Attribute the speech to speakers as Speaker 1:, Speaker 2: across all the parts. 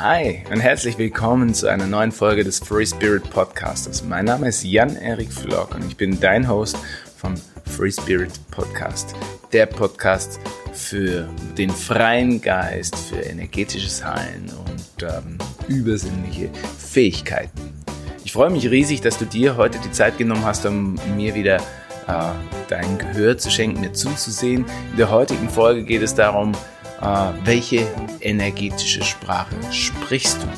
Speaker 1: Hi und herzlich willkommen zu einer neuen Folge des Free Spirit Podcastes. Mein Name ist Jan-Erik Flock und ich bin dein Host vom Free Spirit Podcast. Der Podcast für den freien Geist, für energetisches Heilen und ähm, übersinnliche Fähigkeiten. Ich freue mich riesig, dass du dir heute die Zeit genommen hast, um mir wieder äh, dein Gehör zu schenken, mir zuzusehen. In der heutigen Folge geht es darum, welche energetische Sprache sprichst du.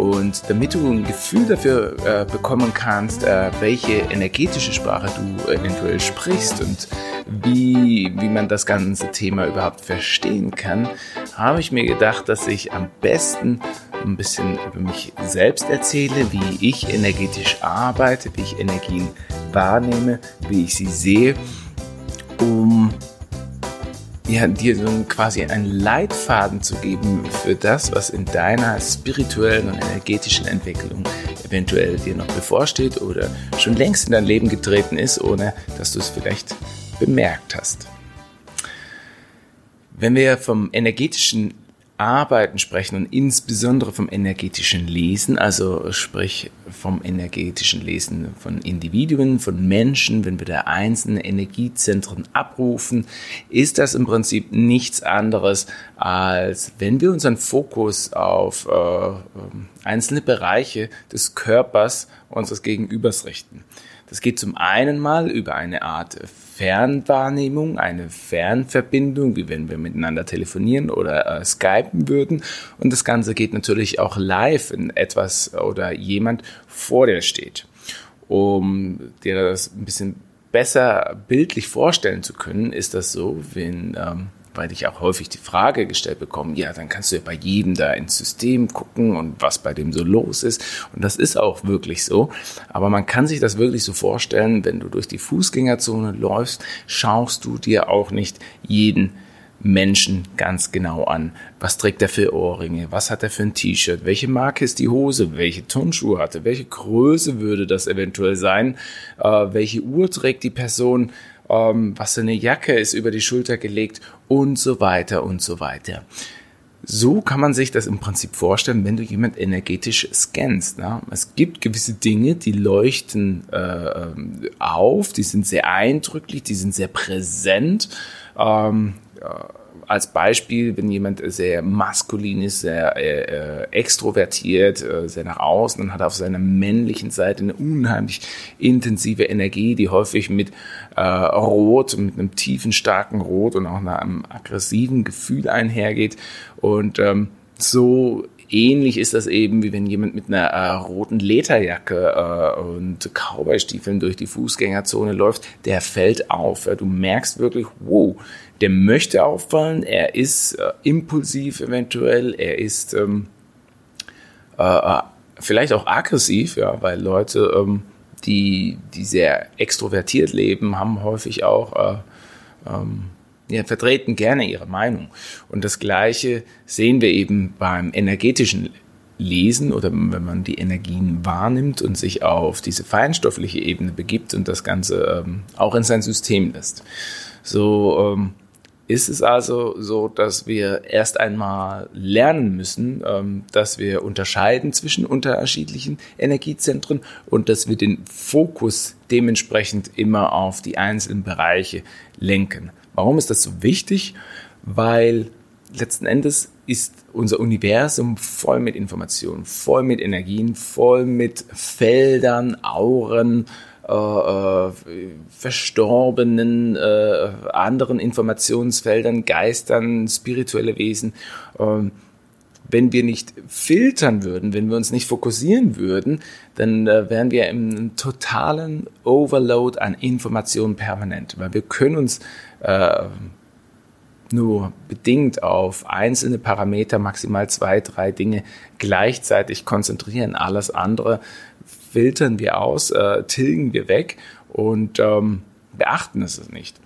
Speaker 1: Und damit du ein Gefühl dafür äh, bekommen kannst, äh, welche energetische Sprache du eventuell sprichst und wie, wie man das ganze Thema überhaupt verstehen kann, habe ich mir gedacht, dass ich am besten ein bisschen über mich selbst erzähle, wie ich energetisch arbeite, wie ich Energien wahrnehme, wie ich sie sehe, um ja, dir so quasi einen Leitfaden zu geben für das, was in deiner spirituellen und energetischen Entwicklung eventuell dir noch bevorsteht oder schon längst in dein Leben getreten ist, ohne dass du es vielleicht bemerkt hast. Wenn wir vom energetischen Arbeiten sprechen und insbesondere vom energetischen Lesen, also sprich vom energetischen Lesen von Individuen, von Menschen, wenn wir da einzelne Energiezentren abrufen, ist das im Prinzip nichts anderes, als wenn wir unseren Fokus auf äh, einzelne Bereiche des Körpers unseres Gegenübers richten. Das geht zum einen mal über eine Art Fernwahrnehmung, eine Fernverbindung, wie wenn wir miteinander telefonieren oder äh, skypen würden. Und das Ganze geht natürlich auch live, wenn etwas oder jemand vor dir steht. Um dir das ein bisschen besser bildlich vorstellen zu können, ist das so, wenn ähm, weil ich auch häufig die Frage gestellt bekomme, ja, dann kannst du ja bei jedem da ins System gucken und was bei dem so los ist. Und das ist auch wirklich so. Aber man kann sich das wirklich so vorstellen, wenn du durch die Fußgängerzone läufst, schaust du dir auch nicht jeden Menschen ganz genau an. Was trägt er für Ohrringe? Was hat er für ein T-Shirt? Welche Marke ist die Hose? Welche Turnschuhe hatte? Welche Größe würde das eventuell sein? Äh, welche Uhr trägt die Person? Ähm, was für eine Jacke ist über die Schulter gelegt und so weiter und so weiter. So kann man sich das im Prinzip vorstellen, wenn du jemand energetisch scannst. Ne? Es gibt gewisse Dinge, die leuchten äh, auf, die sind sehr eindrücklich, die sind sehr präsent. Ähm, als Beispiel, wenn jemand sehr maskulin ist, sehr äh, extrovertiert, äh, sehr nach außen, dann hat auf seiner männlichen Seite eine unheimlich intensive Energie, die häufig mit äh, Rot, mit einem tiefen, starken Rot und auch einem aggressiven Gefühl einhergeht. Und ähm, so ähnlich ist das eben, wie wenn jemand mit einer äh, roten Lederjacke äh, und Cowboystiefeln durch die Fußgängerzone läuft, der fällt auf. Ja, du merkst wirklich, wow, der möchte auffallen, er ist äh, impulsiv eventuell, er ist ähm, äh, äh, vielleicht auch aggressiv, ja, weil Leute, ähm, die, die sehr extrovertiert leben, haben häufig auch äh, ähm, vertreten gerne ihre Meinung. Und das Gleiche sehen wir eben beim energetischen Lesen oder wenn man die Energien wahrnimmt und sich auf diese feinstoffliche Ebene begibt und das Ganze ähm, auch in sein System lässt. So ähm, ist es also so, dass wir erst einmal lernen müssen, ähm, dass wir unterscheiden zwischen unterschiedlichen Energiezentren und dass wir den Fokus dementsprechend immer auf die einzelnen Bereiche lenken. Warum ist das so wichtig? Weil letzten Endes ist unser Universum voll mit Informationen, voll mit Energien, voll mit Feldern, Auren, äh, äh, verstorbenen, äh, anderen Informationsfeldern, Geistern, spirituelle Wesen. Ähm, wenn wir nicht filtern würden, wenn wir uns nicht fokussieren würden, dann äh, wären wir im totalen Overload an Informationen permanent, weil wir können uns äh, nur bedingt auf einzelne Parameter, maximal zwei, drei Dinge gleichzeitig konzentrieren. Alles andere filtern wir aus, äh, tilgen wir weg und ähm, beachten es nicht.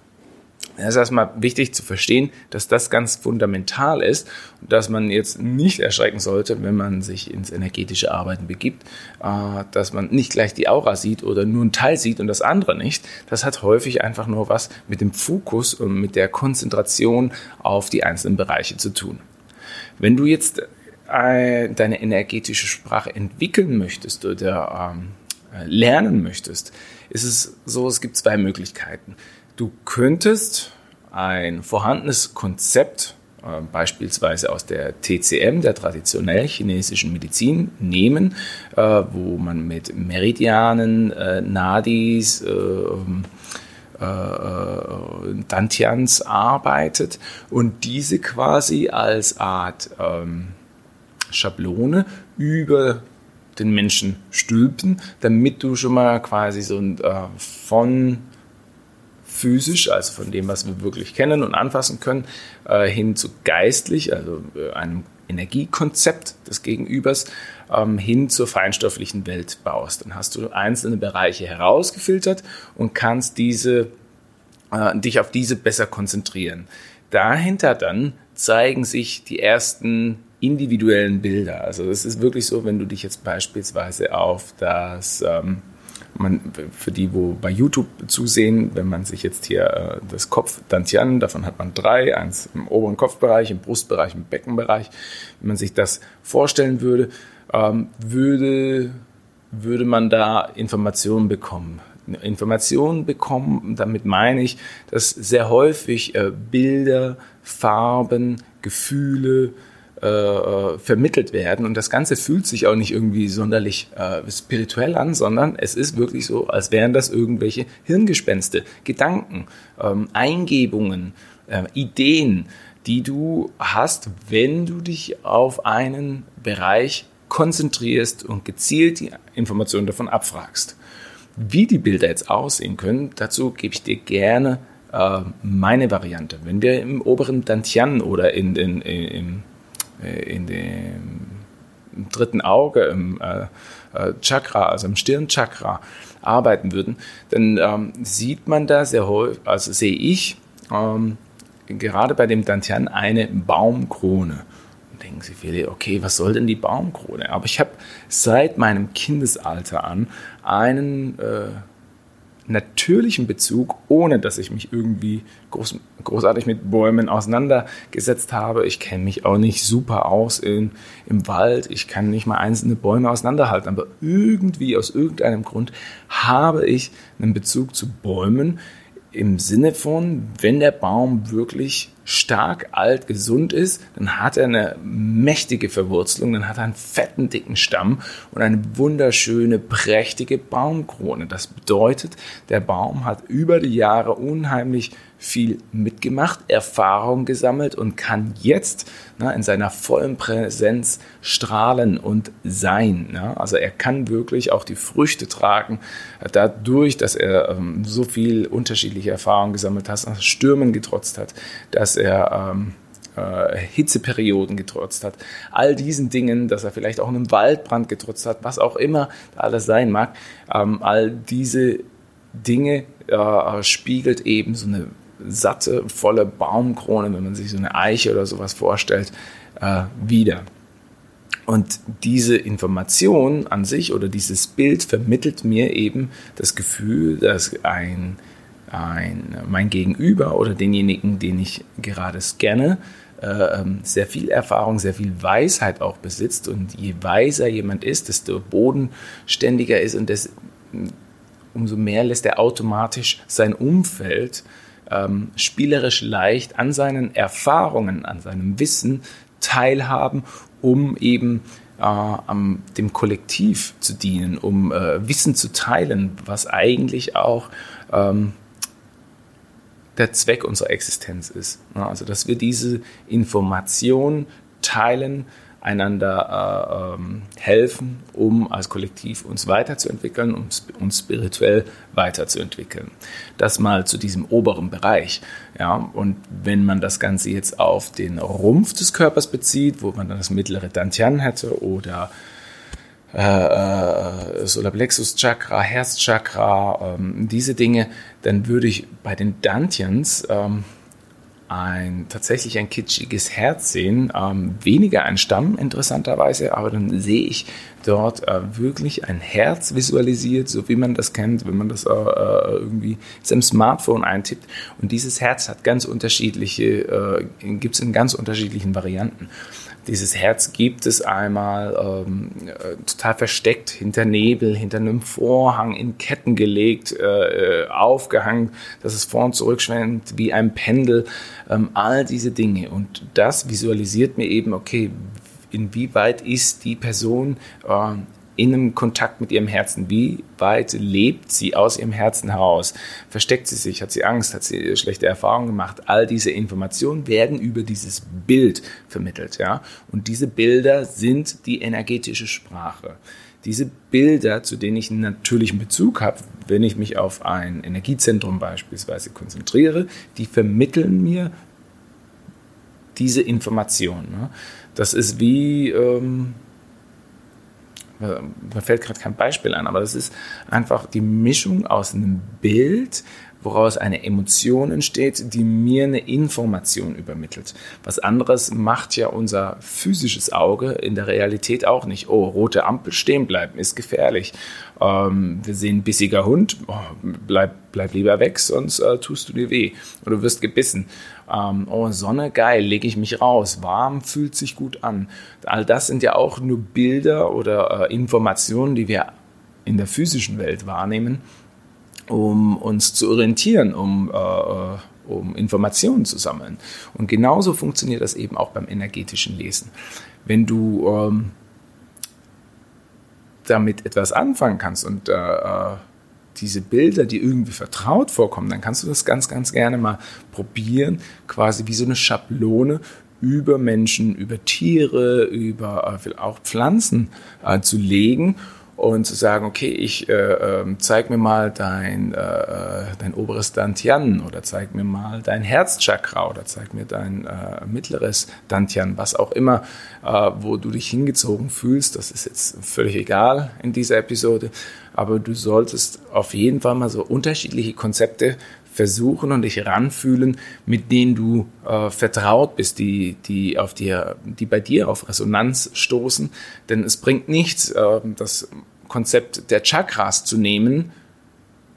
Speaker 1: Es ist erstmal wichtig zu verstehen, dass das ganz fundamental ist und dass man jetzt nicht erschrecken sollte, wenn man sich ins energetische Arbeiten begibt, äh, dass man nicht gleich die Aura sieht oder nur ein Teil sieht und das andere nicht. Das hat häufig einfach nur was mit dem Fokus und mit der Konzentration auf die einzelnen Bereiche zu tun. Wenn du jetzt deine energetische Sprache entwickeln möchtest oder ähm, lernen möchtest, ist es so, es gibt zwei Möglichkeiten. Du könntest ein vorhandenes Konzept äh, beispielsweise aus der TCM, der traditionell chinesischen Medizin, nehmen, äh, wo man mit Meridianen, äh, Nadis, äh, äh, äh, Dantians arbeitet und diese quasi als Art ähm, Schablone über den Menschen stülpen, damit du schon mal quasi so ein, von physisch, also von dem, was wir wirklich kennen und anfassen können, äh, hin zu geistlich, also äh, einem Energiekonzept des Gegenübers, ähm, hin zur feinstofflichen Welt baust. Dann hast du einzelne Bereiche herausgefiltert und kannst diese, äh, dich auf diese besser konzentrieren. Dahinter dann zeigen sich die ersten individuellen Bilder. Also es ist wirklich so, wenn du dich jetzt beispielsweise auf das ähm, man, für die, wo bei YouTube zusehen, wenn man sich jetzt hier äh, das Kopf Dantian, davon hat man drei, eins im oberen Kopfbereich, im Brustbereich, im Beckenbereich. Wenn man sich das vorstellen würde, ähm, würde, würde man da Informationen bekommen. Informationen bekommen, damit meine ich, dass sehr häufig äh, Bilder, Farben, Gefühle, äh, äh, vermittelt werden. Und das Ganze fühlt sich auch nicht irgendwie sonderlich äh, spirituell an, sondern es ist wirklich so, als wären das irgendwelche Hirngespenste, Gedanken, ähm, Eingebungen, äh, Ideen, die du hast, wenn du dich auf einen Bereich konzentrierst und gezielt die Informationen davon abfragst. Wie die Bilder jetzt aussehen können, dazu gebe ich dir gerne äh, meine Variante. Wenn wir im oberen Dantian oder in den, im äh, in dem dritten Auge, im äh, äh, Chakra, also im Stirnchakra arbeiten würden, dann ähm, sieht man da sehr häufig, also sehe ich ähm, gerade bei dem Dantian eine Baumkrone. Und denken Sie viele, okay, was soll denn die Baumkrone? Aber ich habe seit meinem Kindesalter an einen äh, natürlichen Bezug, ohne dass ich mich irgendwie groß, großartig mit Bäumen auseinandergesetzt habe. Ich kenne mich auch nicht super aus in, im Wald. Ich kann nicht mal einzelne Bäume auseinanderhalten. Aber irgendwie, aus irgendeinem Grund, habe ich einen Bezug zu Bäumen im Sinne von, wenn der Baum wirklich stark, alt, gesund ist, dann hat er eine mächtige Verwurzelung, dann hat er einen fetten, dicken Stamm und eine wunderschöne, prächtige Baumkrone. Das bedeutet, der Baum hat über die Jahre unheimlich viel mitgemacht, Erfahrung gesammelt und kann jetzt na, in seiner vollen Präsenz strahlen und sein. Na? Also er kann wirklich auch die Früchte tragen, dadurch, dass er ähm, so viel unterschiedliche Erfahrungen gesammelt hat, dass Stürmen getrotzt hat, dass er ähm, äh, Hitzeperioden getrotzt hat, all diesen Dingen, dass er vielleicht auch einen Waldbrand getrotzt hat, was auch immer alles sein mag, ähm, all diese Dinge äh, spiegelt eben so eine satte, volle Baumkrone, wenn man sich so eine Eiche oder sowas vorstellt, äh, wieder. Und diese Information an sich oder dieses Bild vermittelt mir eben das Gefühl, dass ein, ein, mein Gegenüber oder denjenigen, den ich gerade scanne, äh, ähm, sehr viel Erfahrung, sehr viel Weisheit auch besitzt. Und je weiser jemand ist, desto bodenständiger ist und das, umso mehr lässt er automatisch sein Umfeld ähm, spielerisch leicht an seinen Erfahrungen, an seinem Wissen teilhaben, um eben äh, am, dem Kollektiv zu dienen, um äh, Wissen zu teilen, was eigentlich auch ähm, der Zweck unserer Existenz ist. Also, dass wir diese Information teilen, einander äh, ähm, helfen, um als Kollektiv uns weiterzuentwickeln, um uns spirituell weiterzuentwickeln. Das mal zu diesem oberen Bereich. Ja, und wenn man das Ganze jetzt auf den Rumpf des Körpers bezieht, wo man dann das mittlere Dantian hätte oder äh, äh, Solarplexus Chakra, Herzchakra, ähm, diese Dinge, dann würde ich bei den Dantians ähm, ein tatsächlich ein kitschiges Herz sehen, ähm, weniger ein Stamm interessanterweise, aber dann sehe ich dort äh, wirklich ein Herz visualisiert, so wie man das kennt, wenn man das äh, äh irgendwie seinem Smartphone eintippt. Und dieses Herz hat ganz unterschiedliche, äh, gibt es in ganz unterschiedlichen Varianten. Dieses Herz gibt es einmal ähm, äh, total versteckt hinter Nebel, hinter einem Vorhang, in Ketten gelegt, äh, äh aufgehangen, dass es vor und zurück schwenkt wie ein Pendel. Ähm, all diese Dinge. Und das visualisiert mir eben, okay, inwieweit ist die Person äh, in einem Kontakt mit ihrem Herzen? Wie weit lebt sie aus ihrem Herzen heraus? Versteckt sie sich? Hat sie Angst? Hat sie schlechte Erfahrungen gemacht? All diese Informationen werden über dieses Bild vermittelt, ja. Und diese Bilder sind die energetische Sprache. Diese Bilder, zu denen ich einen natürlichen Bezug habe, wenn ich mich auf ein Energiezentrum beispielsweise konzentriere, die vermitteln mir diese Informationen. Ne? Das ist wie, ähm, mir fällt gerade kein Beispiel ein, aber das ist einfach die Mischung aus einem Bild, woraus eine Emotion entsteht, die mir eine Information übermittelt. Was anderes macht ja unser physisches Auge in der Realität auch nicht. Oh, rote Ampel stehen bleiben ist gefährlich. Ähm, wir sehen bissiger Hund, oh, bleib, bleib lieber weg, sonst äh, tust du dir weh oder wirst gebissen. Ähm, oh, Sonne, geil, lege ich mich raus, warm, fühlt sich gut an. All das sind ja auch nur Bilder oder äh, Informationen, die wir in der physischen Welt wahrnehmen, um uns zu orientieren, um, äh, äh um Informationen zu sammeln. Und genauso funktioniert das eben auch beim energetischen Lesen. Wenn du ähm, damit etwas anfangen kannst und äh, äh, diese Bilder, die irgendwie vertraut vorkommen, dann kannst du das ganz, ganz gerne mal probieren, quasi wie so eine Schablone über Menschen, über Tiere, über äh, auch Pflanzen äh, zu legen und zu sagen, okay, ich äh, äh, zeig mir mal dein, äh, äh, dein oberes Dantian oder zeig mir mal dein Herzchakra oder zeig mir dein äh, mittleres Dantian, was auch immer, äh, wo du dich hingezogen fühlst. Das ist jetzt völlig egal in dieser Episode, aber du solltest auf jeden Fall mal so unterschiedliche Konzepte versuchen und dich ranfühlen, mit denen du äh, vertraut bist, die, die, auf dir, die bei dir auf Resonanz stoßen. Denn es bringt nichts, äh, das Konzept der Chakras zu nehmen,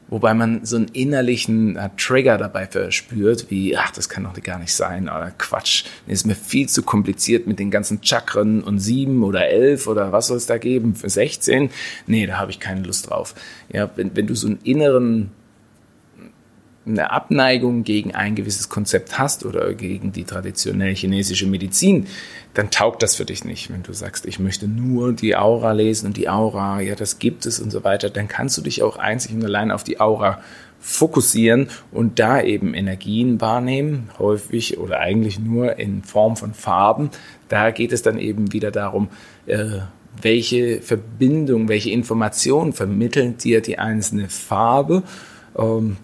Speaker 1: wobei man so einen innerlichen äh, Trigger dabei verspürt, wie, ach, das kann doch gar nicht sein, oder Quatsch, ist mir viel zu kompliziert mit den ganzen Chakren und sieben oder elf oder was soll es da geben, für 16? Nee, da habe ich keine Lust drauf. Ja, wenn, wenn du so einen inneren eine Abneigung gegen ein gewisses Konzept hast oder gegen die traditionelle chinesische Medizin, dann taugt das für dich nicht. Wenn du sagst, ich möchte nur die Aura lesen und die Aura, ja, das gibt es und so weiter, dann kannst du dich auch einzig und allein auf die Aura fokussieren und da eben Energien wahrnehmen, häufig oder eigentlich nur in Form von Farben. Da geht es dann eben wieder darum, äh, welche Verbindung, welche Informationen vermitteln dir die einzelne Farbe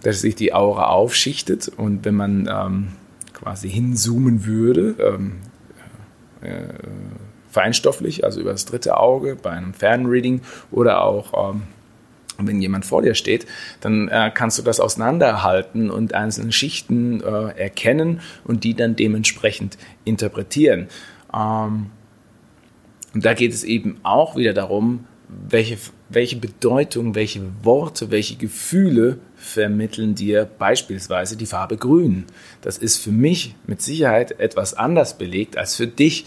Speaker 1: dass sich die Aura aufschichtet und wenn man ähm, quasi hinzoomen würde, ähm, äh, feinstofflich, also über das dritte Auge bei einem Fernreading oder auch ähm, wenn jemand vor dir steht, dann äh, kannst du das auseinanderhalten und einzelne Schichten äh, erkennen und die dann dementsprechend interpretieren. Ähm, und da geht es eben auch wieder darum, welche, welche Bedeutung, welche Worte, welche Gefühle vermitteln dir beispielsweise die Farbe Grün. Das ist für mich mit Sicherheit etwas anders belegt als für dich.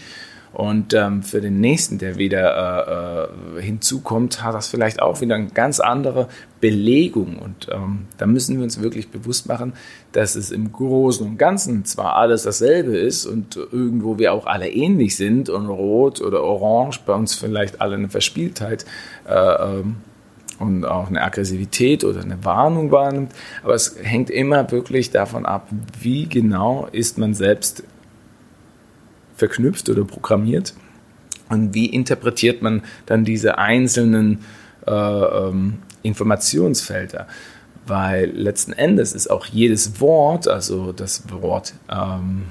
Speaker 1: Und ähm, für den nächsten, der wieder äh, äh, hinzukommt, hat das vielleicht auch wieder eine ganz andere Belegung. Und ähm, da müssen wir uns wirklich bewusst machen, dass es im Großen und Ganzen zwar alles dasselbe ist und irgendwo wir auch alle ähnlich sind und rot oder orange bei uns vielleicht alle eine Verspieltheit äh, ähm, und auch eine Aggressivität oder eine Warnung wahrnimmt. Aber es hängt immer wirklich davon ab, wie genau ist man selbst verknüpft oder programmiert und wie interpretiert man dann diese einzelnen äh, ähm, Informationsfelder. Weil letzten Endes ist auch jedes Wort, also das Wort ähm,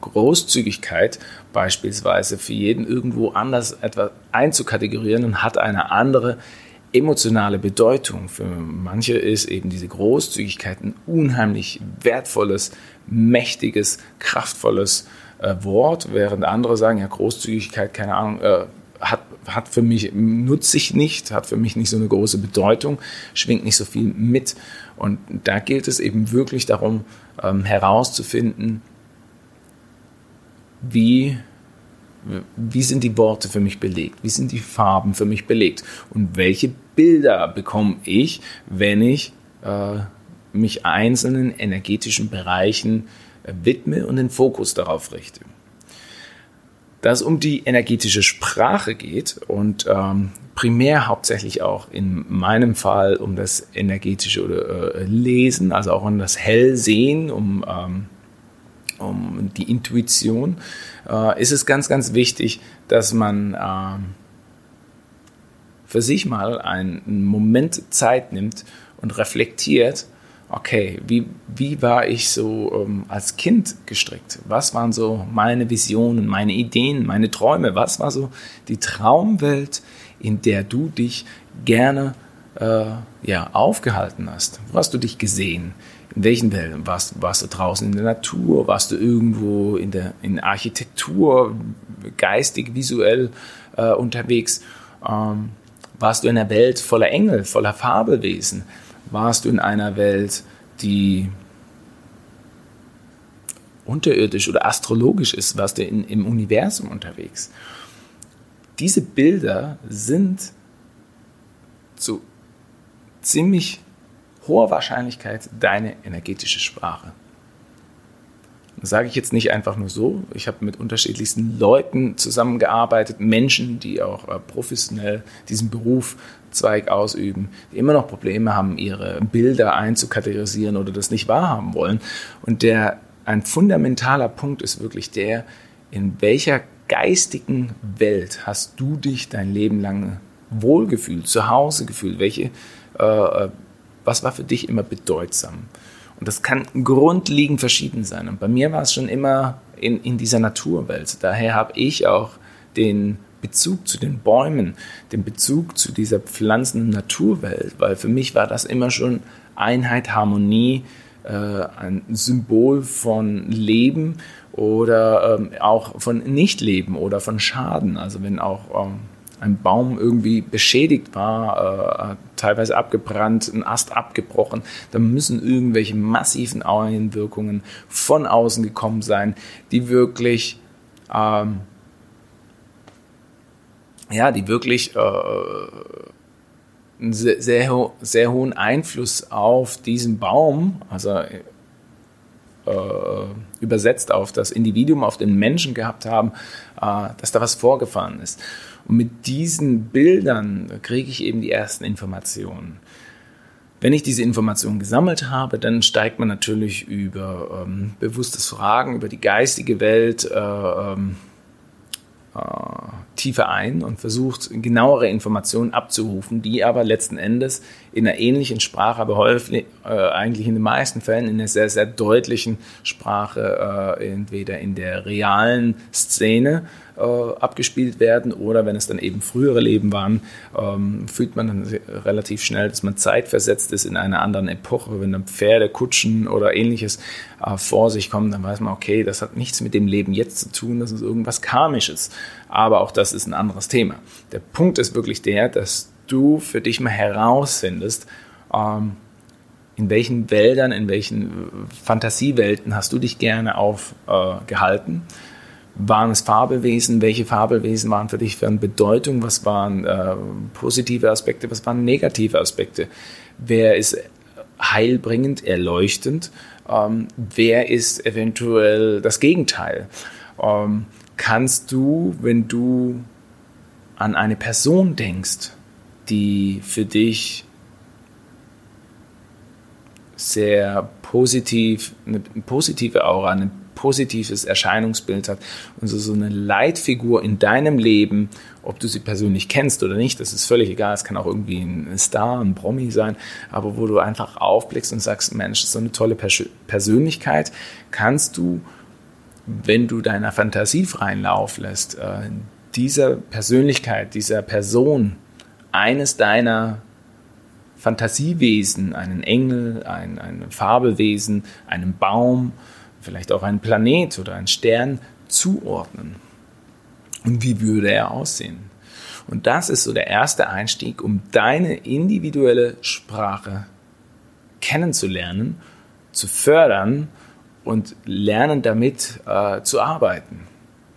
Speaker 1: Großzügigkeit beispielsweise für jeden irgendwo anders etwas einzukategorieren und hat eine andere emotionale Bedeutung. Für manche ist eben diese Großzügigkeit ein unheimlich wertvolles, mächtiges, kraftvolles äh, Wort, während andere sagen, ja, Großzügigkeit, keine Ahnung, äh, hat, hat für mich, nutze ich nicht, hat für mich nicht so eine große Bedeutung, schwingt nicht so viel mit. Und da gilt es eben wirklich darum, ähm, herauszufinden, wie Wie sind die Worte für mich belegt? Wie sind die Farben für mich belegt? Und welche Bilder bekomme ich, wenn ich äh, mich einzelnen energetischen Bereichen äh, widme und den Fokus darauf richte? Da es um die energetische Sprache geht und ähm, primär hauptsächlich auch in meinem Fall um das energetische oder, äh, Lesen, also auch um das Hellsehen, um ähm, um die Intuition, äh, ist es ganz, ganz wichtig, dass man äh, für sich mal einen Moment Zeit nimmt und reflektiert, okay, wie, wie war ich so ähm, als Kind gestrickt? Was waren so meine Visionen, meine Ideen, meine Träume? Was war so die Traumwelt, in der du dich gerne äh, ja, aufgehalten hast? Wo hast du dich gesehen? In welchen Welten? Warst, warst du draußen in der Natur? Warst du irgendwo in der in Architektur, geistig, visuell äh, unterwegs? Ähm, warst du in einer Welt voller Engel, voller Fabelwesen? Warst du in einer Welt, die unterirdisch oder astrologisch ist? Warst du in, im Universum unterwegs? Diese Bilder sind zu ziemlich hoher Wahrscheinlichkeit deine energetische Sprache. Das sage ich jetzt nicht einfach nur so. Ich habe mit unterschiedlichsten Leuten zusammengearbeitet, Menschen, die auch äh, professionell diesen Berufszweig ausüben, die immer noch Probleme haben, ihre Bilder einzukategorisieren oder das nicht wahrhaben wollen. Und der ein fundamentaler Punkt ist wirklich der, in welcher geistigen Welt hast du dich dein Leben lang wohlgefühlt, zu Hause gefühlt? Welche äh, äh was war für dich immer bedeutsam? Und das kann grundlegend verschieden sein. Und bei mir war es schon immer in, in dieser Naturwelt. Daher habe ich auch den Bezug zu den Bäumen, den Bezug zu dieser pflanzenden Naturwelt, weil für mich war das immer schon Einheit, Harmonie, äh, ein Symbol von Leben oder ähm, auch von Nichtleben oder von Schaden. Also wenn auch ähm, ein Baum irgendwie beschädigt war, äh, teilweise abgebrannt, ein Ast abgebrochen, dann müssen irgendwelche massiven Einwirkungen von außen gekommen sein, die wirklich, ähm, ja, die wirklich äh, einen sehr, sehr, sehr, hohen Einfluss auf diesen Baum, also äh, übersetzt auf das Individuum, auf den Menschen gehabt haben, äh, dass da was vorgefahren ist. Und mit diesen Bildern kriege ich eben die ersten Informationen. Wenn ich diese Informationen gesammelt habe, dann steigt man natürlich über ähm, bewusstes Fragen, über die geistige Welt äh, ähm, äh, tiefer ein und versucht genauere Informationen abzurufen, die aber letzten Endes in einer ähnlichen Sprache, aber häufig äh, eigentlich in den meisten Fällen in einer sehr, sehr deutlichen Sprache, äh, entweder in der realen Szene äh, abgespielt werden oder wenn es dann eben frühere Leben waren, ähm, fühlt man dann relativ schnell, dass man zeitversetzt ist in einer anderen Epoche. Wenn dann Pferde, Kutschen oder ähnliches äh, vor sich kommen, dann weiß man, okay, das hat nichts mit dem Leben jetzt zu tun, das ist irgendwas Karmisches. Aber auch das ist ein anderes Thema. Der Punkt ist wirklich der, dass du für dich mal herausfindest, ähm, in welchen Wäldern, in welchen Fantasiewelten hast du dich gerne aufgehalten? Äh, waren es Fabelwesen? Welche Fabelwesen waren für dich von Bedeutung? Was waren äh, positive Aspekte? Was waren negative Aspekte? Wer ist heilbringend, erleuchtend? Ähm, wer ist eventuell das Gegenteil? Ähm, kannst du, wenn du an eine Person denkst, die für dich sehr positiv, eine positive Aura, eine positives Erscheinungsbild hat und so, so eine Leitfigur in deinem Leben, ob du sie persönlich kennst oder nicht, das ist völlig egal. Es kann auch irgendwie ein Star, ein Promi sein, aber wo du einfach aufblickst und sagst, Mensch, so eine tolle Persönlichkeit, kannst du, wenn du deiner Fantasie freien Lauf lässt, äh, dieser Persönlichkeit, dieser Person eines deiner Fantasiewesen, einen Engel, ein, ein Fabelwesen, einen Baum, vielleicht auch einen Planet oder einen Stern zuordnen. Und wie würde er aussehen? Und das ist so der erste Einstieg, um deine individuelle Sprache kennenzulernen, zu fördern und lernen damit äh, zu arbeiten.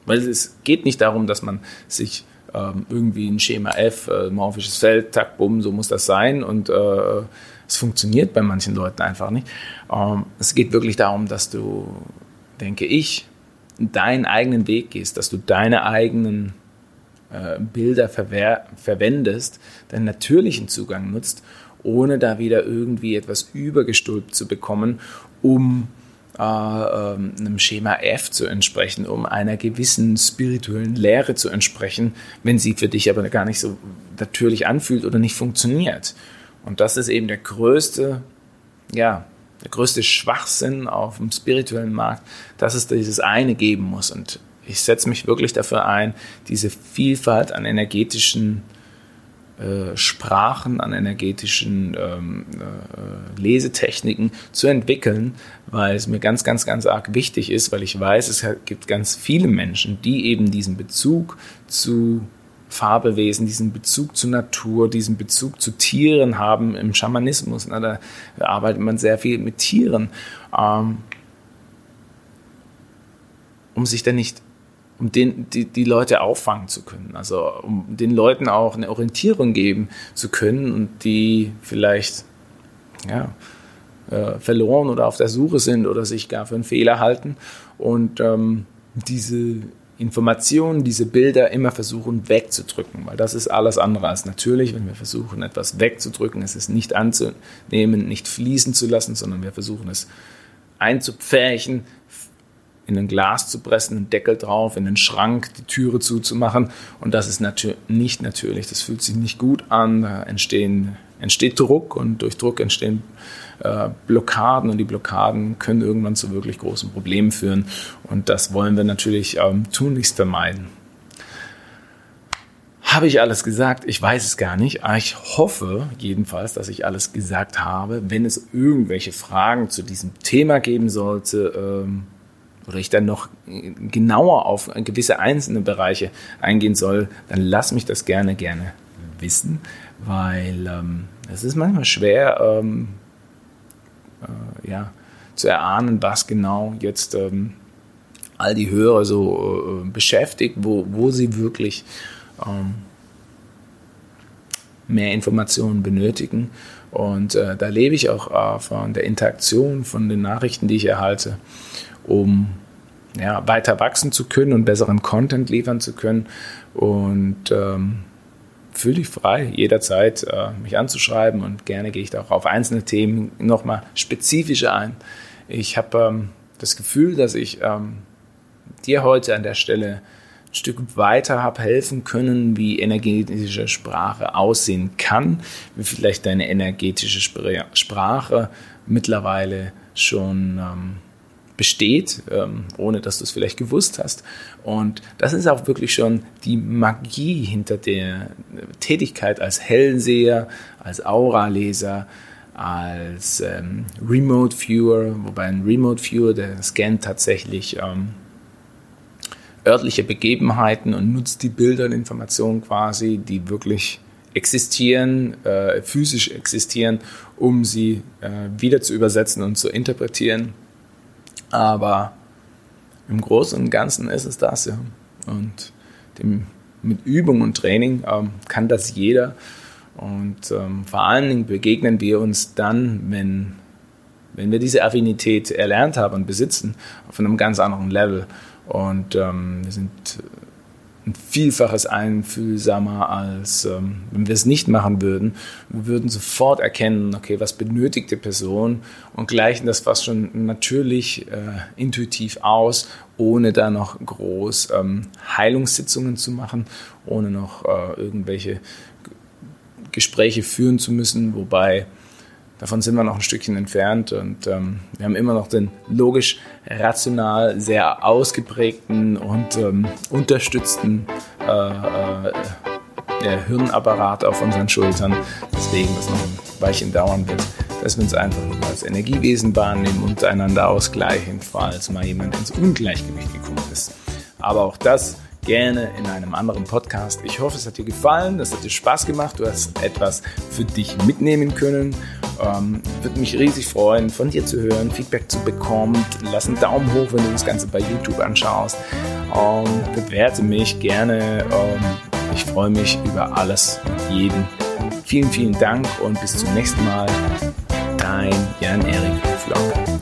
Speaker 1: Weil es geht nicht darum, dass man sich ähm, irgendwie ein Schema F, äh, morphisches Feld, tack, bumm, so muss das sein und äh, es funktioniert bei manchen Leuten einfach nicht. Ähm, es geht wirklich darum, dass du, denke ich, deinen eigenen Weg gehst, dass du deine eigenen äh, Bilder verwendest, deinen natürlichen Zugang nutzt, ohne da wieder irgendwie etwas übergestülpt zu bekommen, um äh, ähm, einem Schema F zu entsprechen, um einer gewissen spirituellen Lehre zu entsprechen, wenn sie für dich aber gar nicht so natürlich anfühlt oder nicht funktioniert. Und das ist eben der größte, ja, der größte Schwachsinn auf dem spirituellen Markt, dass es dieses eine geben muss. Und ich setze mich wirklich dafür ein, diese Vielfalt an energetischen äh, Sprachen, an energetischen ähm, äh, Lesetechniken zu entwickeln, weil es mir ganz, ganz, ganz arg wichtig ist, weil ich weiß, es gibt ganz viele Menschen, die eben diesen Bezug zu Fabelwesen, diesen Bezug zur Natur, diesen Bezug zu Tieren haben im Schamanismus. Ne, da arbeitet man sehr viel mit Tieren, ähm, um sich dann nicht um den, die, die Leute auffangen zu können. Also um den Leuten auch eine Orientierung geben zu können und die vielleicht ja, äh, verloren oder auf der Suche sind oder sich gar für einen Fehler halten und ähm, diese Informationen, diese Bilder immer versuchen wegzudrücken, weil das ist alles andere als natürlich, wenn wir versuchen, etwas wegzudrücken, es ist nicht anzunehmen, nicht fließen zu lassen, sondern wir versuchen es einzupferchen, in ein Glas zu pressen, einen Deckel drauf, in den Schrank, die Türe zuzumachen. Und das ist natür nicht natürlich. Das fühlt sich nicht gut an. Da entstehen, entsteht Druck und durch Druck entstehen äh, Blockaden und die Blockaden können irgendwann zu wirklich großen Problemen führen. Und das wollen wir natürlich ähm, tunlichst vermeiden. Habe ich alles gesagt? Ich weiß es gar nicht. Ich hoffe jedenfalls, dass ich alles gesagt habe. Wenn es irgendwelche Fragen zu diesem Thema geben sollte, ähm, oder ich dann noch genauer auf gewisse einzelne Bereiche eingehen soll, dann lass mich das gerne, gerne wissen, weil ähm, es ist manchmal schwer, ähm, äh, ja, zu erahnen, was genau jetzt ähm, all die Hörer so äh, beschäftigt, wo, wo sie wirklich ähm, mehr Informationen benötigen. Und äh, da lebe ich auch äh, von der Interaktion, von den Nachrichten, die ich erhalte um ja, weiter wachsen zu können und besseren Content liefern zu können. Und ähm, fühle dich frei, jederzeit äh, mich anzuschreiben und gerne gehe ich da auch auf einzelne Themen nochmal spezifischer ein. Ich habe ähm, das Gefühl, dass ich ähm, dir heute an der Stelle ein Stück weiter habe helfen können, wie energetische Sprache aussehen kann, wie vielleicht deine energetische Sprache mittlerweile schon ähm, besteht, ähm, ohne dass du es vielleicht gewusst hast. Und das ist auch wirklich schon die Magie hinter der Tätigkeit als Hellseher, als Auraleser, als ähm, Remote Viewer, wobei ein Remote Viewer, der scannt tatsächlich ähm, örtliche Begebenheiten und nutzt die Bilder und Informationen quasi, die wirklich existieren, äh, physisch existieren, um sie äh, wieder zu übersetzen und zu interpretieren aber im Großen und Ganzen ist es das, ja. Und dem, mit Übung und Training ähm, kann das jeder. Und ähm, vor allen Dingen begegnen wir uns dann, wenn, wenn wir diese Affinität erlernt haben und besitzen, auf einem ganz anderen Level. Und ähm, wir sind ein Vielfaches einfühlsamer, als ähm, wenn wir es nicht machen würden. Wir würden sofort erkennen, okay, was benötigt die Person und gleichen das fast schon natürlich äh, intuitiv aus, ohne da noch groß ähm, Heilungssitzungen zu machen, ohne noch äh, irgendwelche Gespräche führen zu müssen, wobei Davon sind wir noch ein Stückchen entfernt und ähm, wir haben immer noch den logisch, rational, sehr ausgeprägten und ähm, unterstützten äh, äh, Hirnapparat auf unseren Schultern. Deswegen, das noch ein Weilchen dauern wird, dass wir uns einfach als Energiewesen wahrnehmen und einander ausgleichen, falls mal jemand ins Ungleichgewicht gekommen ist. Aber auch das gerne in einem anderen Podcast. Ich hoffe, es hat dir gefallen, es hat dir Spaß gemacht, du hast etwas für dich mitnehmen können Ähm, Würde mich riesig freuen, von dir zu hören, Feedback zu bekommen. Lass einen Daumen hoch, wenn du das Ganze bei YouTube anschaust. Ähm, bewerte mich gerne. Ähm, ich freue mich über alles und jeden. Vielen, vielen Dank und bis zum nächsten Mal. Dein Jan-Erik Flock.